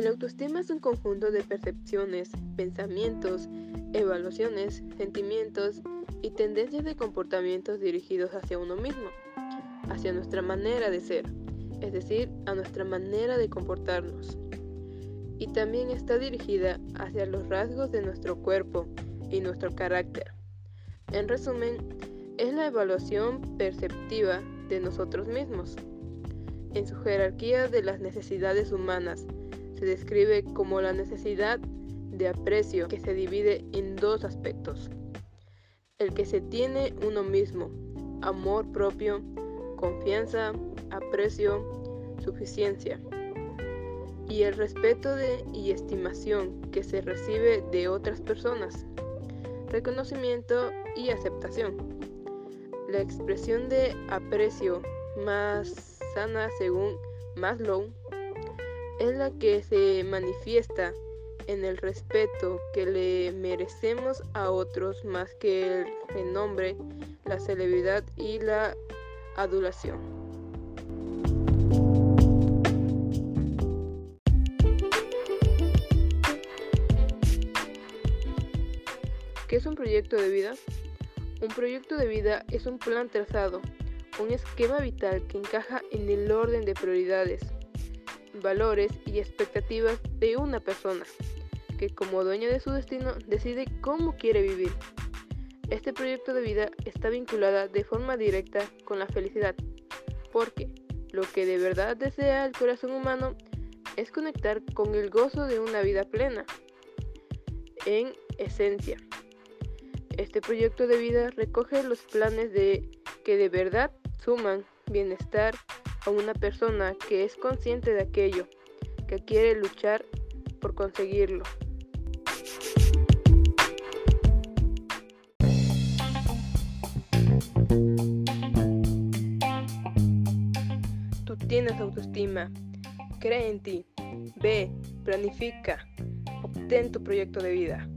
La autoestima es un conjunto de percepciones, pensamientos, evaluaciones, sentimientos y tendencias de comportamientos dirigidos hacia uno mismo, hacia nuestra manera de ser, es decir, a nuestra manera de comportarnos. Y también está dirigida hacia los rasgos de nuestro cuerpo y nuestro carácter. En resumen, es la evaluación perceptiva de nosotros mismos. En su jerarquía de las necesidades humanas, se describe como la necesidad de aprecio que se divide en dos aspectos. El que se tiene uno mismo, amor propio, confianza, aprecio, suficiencia. Y el respeto de y estimación que se recibe de otras personas, reconocimiento y aceptación. La expresión de aprecio más sana según Maslow es la que se manifiesta en el respeto que le merecemos a otros más que el renombre, la celebridad y la adulación. ¿Qué es un proyecto de vida? Un proyecto de vida es un plan trazado, un esquema vital que encaja en el orden de prioridades, valores y expectativas de una persona que como dueño de su destino decide cómo quiere vivir. Este proyecto de vida está vinculada de forma directa con la felicidad, porque lo que de verdad desea el corazón humano es conectar con el gozo de una vida plena. En esencia, este proyecto de vida recoge los planes de que de verdad suman bienestar a una persona que es consciente de aquello, que quiere luchar por conseguirlo. Tú tienes autoestima, cree en ti, ve, planifica, obtén tu proyecto de vida.